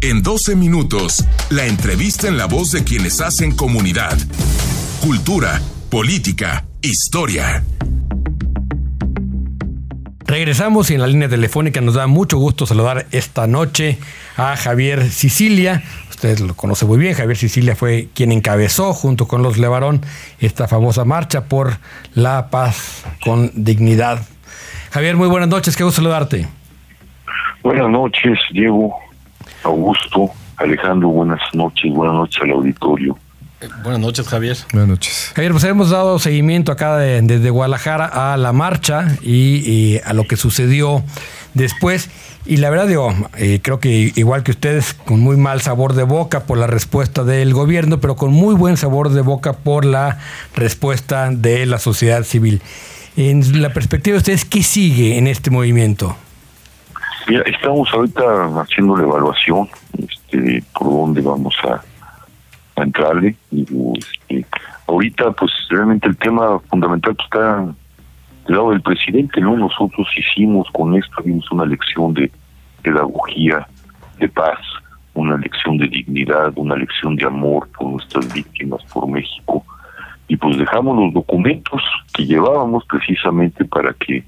En 12 minutos, la entrevista en la voz de quienes hacen comunidad. Cultura, política, historia. Regresamos y en la línea telefónica nos da mucho gusto saludar esta noche a Javier Sicilia. Usted lo conoce muy bien. Javier Sicilia fue quien encabezó junto con los Levarón esta famosa marcha por la paz con dignidad. Javier, muy buenas noches. Qué gusto saludarte. Buenas noches, Diego. Augusto, Alejandro, buenas noches, buenas noches al auditorio. buenas noches, Javier. Buenas noches. Javier, pues hemos dado seguimiento acá desde Guadalajara a la marcha y, a lo que sucedió después. Y la verdad, digo, eh, creo que igual que ustedes, con muy mal sabor de boca por la respuesta del gobierno, pero con muy buen sabor de boca por la respuesta de la sociedad civil. En la perspectiva de ustedes, ¿qué sigue en este movimiento? Mira, estamos ahorita haciendo la evaluación este, por dónde vamos a, entrarle. Este, ahorita, pues realmente el tema fundamental está del lado del presidente, ¿no? Nosotros hicimos con esto, vimos una lección de pedagogía, de paz, una lección de dignidad, una lección de amor por nuestras víctimas, por México. Y pues dejamos los documentos que llevábamos precisamente para que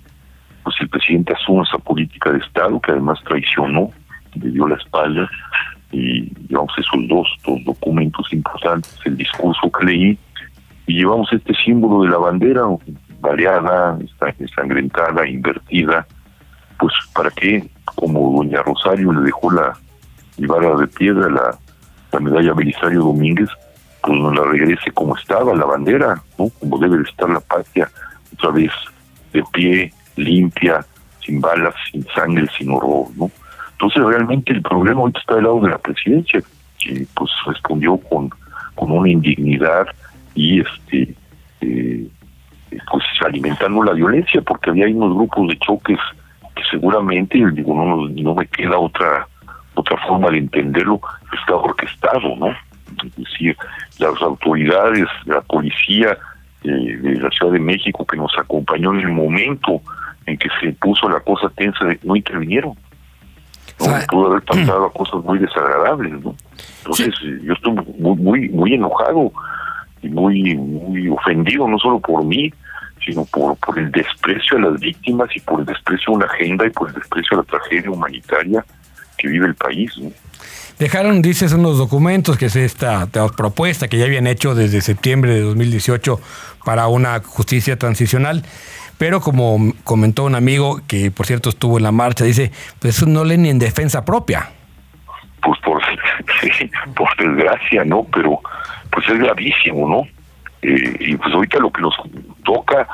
pues el presidente asume esa política de Estado que además traicionó, le dio la espalda y llevamos esos dos, dos documentos importantes, el discurso que leí y llevamos este símbolo de la bandera variada, ensangrentada, invertida, pues para que, como doña Rosario le dejó la vara de piedra, la, la medalla Belisario Domínguez, pues nos la regrese como estaba la bandera, ¿no? Como debe de estar la patria, otra vez de pie, limpia, sin balas, sin sangre, sin horror, ¿no? Entonces realmente el problema ahorita está del lado de la presidencia, que pues respondió con, con una indignidad y este eh, pues alimentando la violencia, porque había unos grupos de choques que seguramente, digo, no, no me queda otra otra forma de entenderlo, está orquestado, ¿no? Es decir, las autoridades, la policía eh, de la Ciudad de México que nos acompañó en el momento en que se puso la cosa tensa, no intervinieron. ¿no? Pudo haber pasado a cosas muy desagradables, ¿no? Entonces yo estoy muy, muy, muy enojado y muy, muy ofendido, no solo por mí, sino por, por el desprecio a las víctimas y por el desprecio a una agenda y por el desprecio a la tragedia humanitaria que vive el país. ¿no? Dejaron, dices, unos documentos, que es esta, esta, propuesta que ya habían hecho desde septiembre de 2018 para una justicia transicional. Pero como comentó un amigo que por cierto estuvo en la marcha, dice, pues eso no lee ni en defensa propia. Pues por, sí, por desgracia, ¿no? Pero pues es gravísimo, ¿no? Eh, y pues ahorita lo que nos toca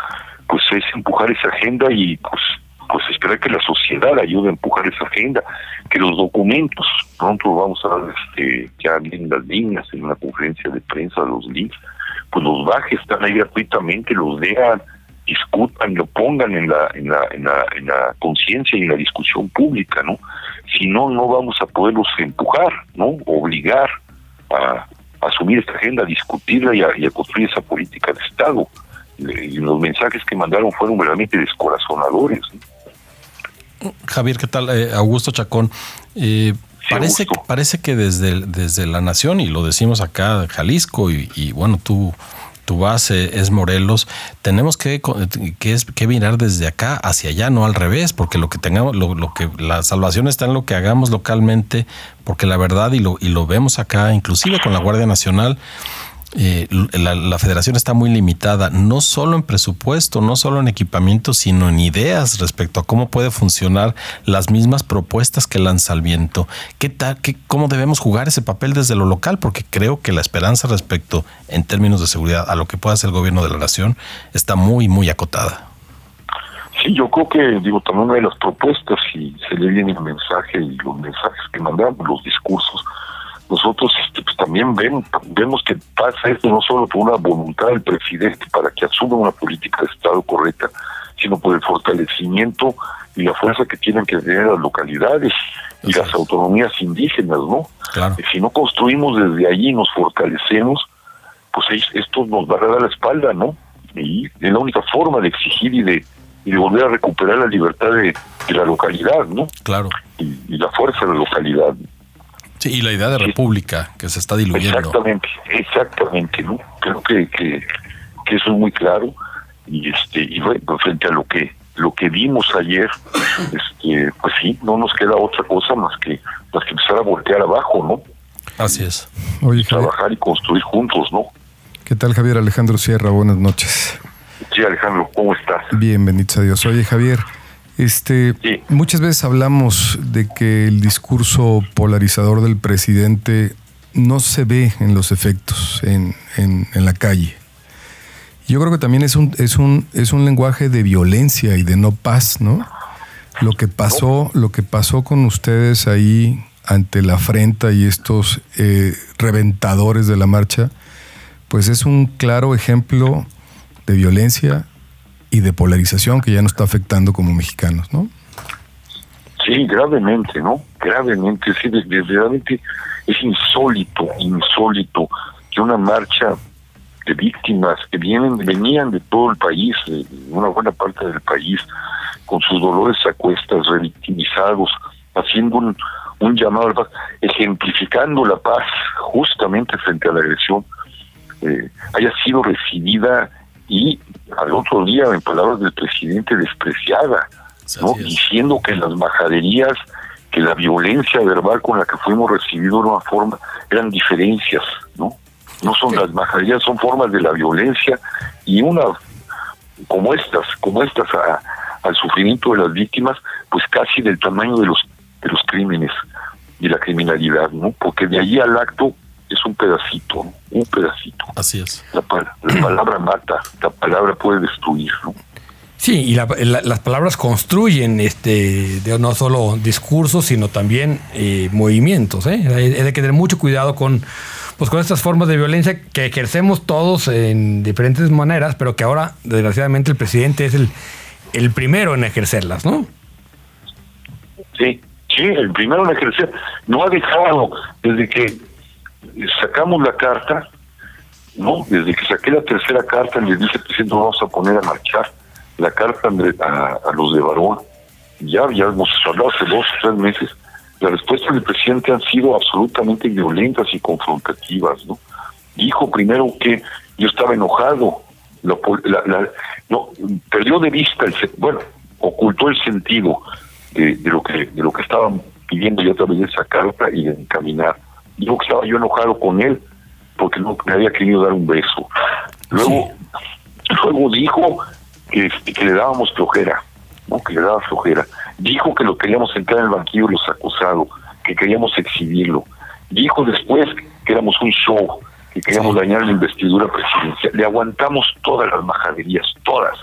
pues es empujar esa agenda y pues pues esperar que la sociedad ayude a empujar esa agenda, que los documentos, pronto vamos a dar este, ya bien las líneas en una conferencia de prensa, los links, pues los baje, están ahí gratuitamente, los lean, discutan, lo pongan en la, en la, en la, en la conciencia y en la discusión pública, ¿no? Si no, no vamos a poderlos empujar, ¿no? Obligar a, asumir esta agenda, a discutirla y a, construir esa política de Estado. Y los mensajes que mandaron fueron realmente descorazonadores. Javier, ¿qué tal? Eh, Augusto Chacón. Eh, parece, parece que desde, desde la nación, y lo decimos acá, Jalisco, y, y bueno, tú tu base es Morelos, tenemos que, que, que mirar desde acá hacia allá, no al revés, porque lo que tengamos, lo, lo, que la salvación está en lo que hagamos localmente, porque la verdad, y lo, y lo vemos acá, inclusive con la Guardia Nacional, eh, la, federación está muy limitada, no solo en presupuesto, no solo en equipamiento, sino en ideas respecto a cómo puede funcionar las mismas propuestas que lanza el viento. ¿Qué tal, qué, ¿Cómo debemos jugar ese papel desde lo local? Porque creo que la esperanza respecto, en términos de seguridad, a lo que pueda hacer el gobierno de la nación está muy, muy acotada. Sí, yo creo que, digo, también una de las propuestas, y se le viene el mensaje y los mensajes que mandamos, los discursos, nosotros este, pues, también ven, vemos que pasa esto no solo por una voluntad del presidente para que asuma una política de Estado correcta, sino por el fortalecimiento y la fuerza que tienen que tener las localidades y las autonomías indígenas, ¿no? Si no construimos desde allí, nos fortalecemos, pues esto nos va a dar la espalda, ¿no? Y es la única forma de exigir y de, y de volver a recuperar la libertad de, la localidad, ¿no? Claro. Y, y la fuerza de la localidad. Y la idea de república que se está diluyendo. Exactamente, exactamente, ¿no? Creo que, que, que eso es muy claro y este y bueno, frente a lo que lo que vimos ayer, este, pues sí, no nos queda otra cosa más que más que empezar a voltear abajo, ¿no? Así es. Oye, trabajar y construir juntos, ¿no? ¿Qué tal, Javier Alejandro Sierra? Buenas noches. Sí, Alejandro, ¿cómo estás? Bien, bendito a Dios. Oye, Javier, este, muchas veces hablamos de que el discurso polarizador del presidente no se ve en los efectos en, en, en la calle. Yo creo que también es un, es un, es un lenguaje de violencia y de no paz, ¿no? Lo que pasó, lo que pasó con ustedes ahí ante la afrenta y estos eh, reventadores de la marcha, pues es un claro ejemplo de violencia y de polarización que ya nos está afectando como mexicanos, ¿no? Sí, gravemente, ¿no? Gravemente, sí, realmente es insólito, insólito que una marcha de víctimas que vienen, venían de todo el país, de una buena parte del país, con sus dolores a cuestas, revictimizados, haciendo un, un llamado a la paz, ejemplificando la paz justamente frente a la agresión, eh, haya sido recibida y al otro día, en palabras del presidente, despreciada, ¿no? diciendo que las majaderías, que la violencia verbal con la que fuimos recibidos de una forma, eran diferencias, ¿no? No son las majaderías, son formas de la violencia y una como estas, como estas al sufrimiento de las víctimas, pues casi del tamaño de los de los crímenes y la criminalidad, ¿no? Porque de allí al acto es un pedacito, un pedacito. Así es. La, palabra mata, la palabra puede destruir, ¿no? Sí, y las palabras construyen este no solo discursos, sino también eh, movimientos. ¿eh? Hay, hay, que tener mucho cuidado con, pues, con estas formas de violencia que ejercemos todos en diferentes maneras, pero que ahora, desgraciadamente, el presidente es el, el primero en ejercerlas, ¿no? Sí, sí, el primero en ejercer. No ha dejado, desde que sacamos la carta, ¿no? Desde que saqué la tercera carta, les dije, presidente, vamos a poner a marchar la carta a, los de Barón. Ya, ya hemos hablado hace dos o tres meses. Las respuestas del presidente han sido absolutamente violentas y confrontativas, ¿no? Dijo primero que yo estaba enojado, no, perdió de vista, el, bueno, ocultó el sentido de, lo que de lo que estaban pidiendo ya a través de esa carta y de encaminar dijo que estaba yo enojado con él porque no me había querido dar un beso. Luego, luego dijo que, que le dábamos flojera, ¿no? que le daba flojera. Dijo que lo queríamos entrar en el banquillo los acusados, que queríamos exhibirlo. Dijo después que éramos un show, que queríamos dañar la investidura presidencial. Le aguantamos todas las majaderías, todas.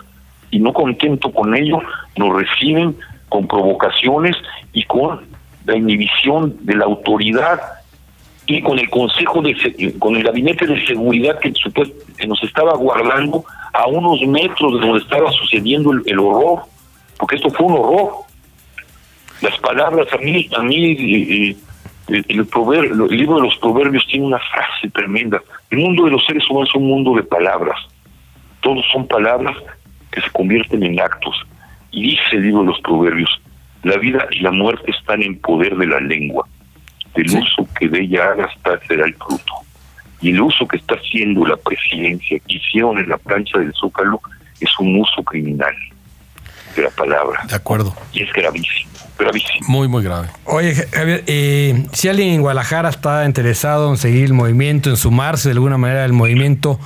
Y no contento con ello, nos reciben con provocaciones y con la inhibición de la autoridad y con el Consejo de con el Gabinete de Seguridad que, que nos estaba guardando a unos metros de donde estaba sucediendo el, horror, porque esto fue un horror. Las palabras, a mí, a mí el, proverbio, el libro de los proverbios tiene una frase tremenda. El mundo de los seres humanos es un mundo de palabras. Todos son palabras que se convierten en actos. Y dice el libro de los proverbios, la vida y la muerte están en poder de la lengua del uso que de ella haga hasta será el fruto. Y el uso que está haciendo la presidencia, que hicieron en la plancha del Zócalo, es un uso criminal de la palabra. De acuerdo. Y es gravísimo, gravísimo. Muy, muy grave. Oye, Javier, eh, si alguien en Guadalajara está interesado en seguir el movimiento, en sumarse de alguna manera al movimiento,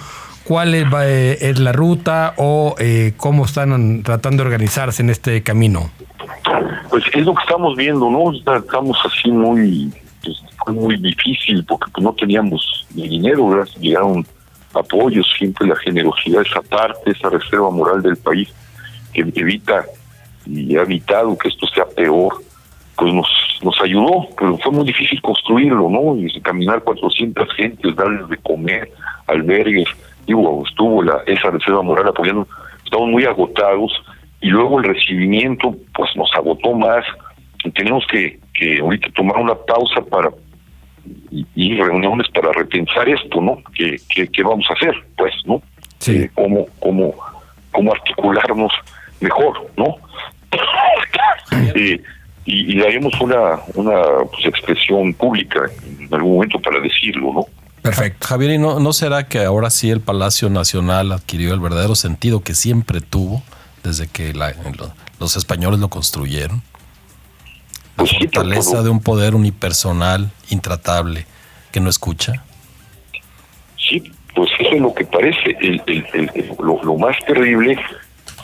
¿cuál es, eh, la ruta o eh, cómo están tratando de organizarse en este camino? Pues es lo que estamos viendo, ¿no? Estamos así muy muy difícil porque pues, no teníamos ni dinero, llegaron apoyos, siempre la generosidad, esa parte, esa reserva moral del país que evita y ha evitado que esto sea peor, pues nos, nos ayudó, pero fue muy difícil construirlo, ¿no? Y caminar 400 gentes, darles de comer, albergues, digo, estuvo la, esa reserva moral apoyando, estamos muy agotados y luego el recibimiento pues nos agotó más, tenemos que, que ahorita tomar una pausa para y, reuniones para repensar esto, ¿no? ¿Qué, qué, vamos a hacer? Pues, ¿no? Sí. Eh, cómo, cómo, cómo articularnos mejor, ¿no? eh, y, daremos una, una pues, expresión pública en algún momento para decirlo, ¿no? Perfecto. Javier, ¿y no, no será que ahora sí el Palacio Nacional adquirió el verdadero sentido que siempre tuvo desde que los españoles lo construyeron? La fortaleza de un poder unipersonal, intratable, que no escucha. Sí, pues eso es lo que parece. lo, más terrible,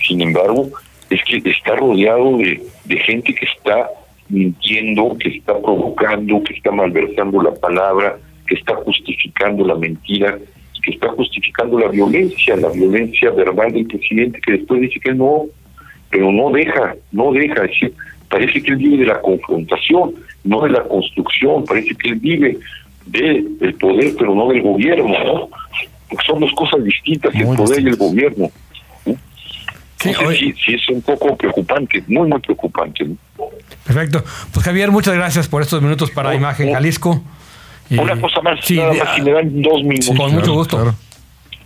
sin embargo, es que está rodeado de, de gente que está mintiendo, que está provocando, que está malversando la palabra, que está justificando la mentira, que está justificando la violencia, la violencia verbal del presidente, que después dice que no, pero no deja, no deja, decir, parece que él vive de la confrontación, no de la construcción, parece que él vive del poder, pero no del gobierno, ¿no? Porque son dos cosas distintas, el poder y el gobierno. Sí, sí, es un poco preocupante, muy, muy preocupante. Perfecto. Pues Javier, muchas gracias por estos minutos para Imagen Jalisco. Una cosa más, nada más, si me dan dos minutos. con mucho gusto.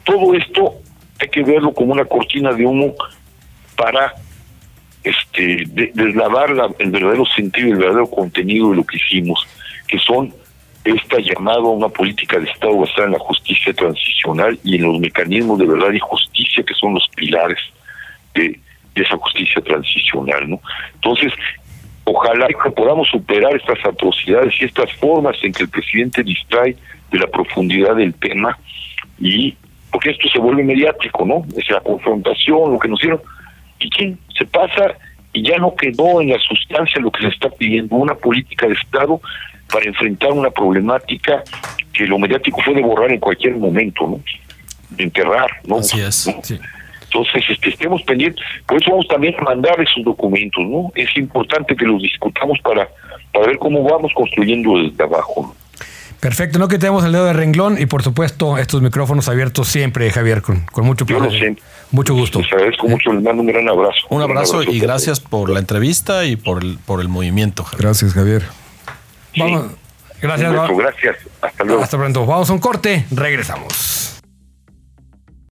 Todo esto hay que verlo como una cortina de humo para este deslavar el verdadero sentido y el verdadero contenido de lo que hicimos, que son esta llamada a una política de Estado basada en la justicia transicional y en los mecanismos de verdad y justicia que son los pilares de, de esa justicia transicional, ¿no? Entonces, Ojalá que podamos superar estas atrocidades y estas formas en que el presidente distrae de la profundidad del tema y porque esto se vuelve mediático, ¿no? Es la confrontación, lo que nos dieron. ¿Y quién se pasa? Y ya no quedó en la sustancia lo que se está pidiendo, una política de Estado para enfrentar una problemática que lo mediático puede borrar en cualquier momento, ¿no? De enterrar, ¿no? Así es. Sí. Entonces, este, estemos pendientes. Por eso vamos también a mandar esos documentos, ¿no? Es importante que los discutamos para, para ver cómo vamos construyendo desde abajo. Perfecto, no que tenemos el dedo de renglón y por supuesto estos micrófonos abiertos siempre, Javier, con, con mucho placer. Mucho gusto. Les agradezco mucho, les mando un gran abrazo. Un abrazo, y gracias por la entrevista y por el, por el movimiento. Javier. Gracias, Javier. Vamos. Gracias. Gracias. Hasta luego. Hasta pronto. Vamos a un corte. Regresamos.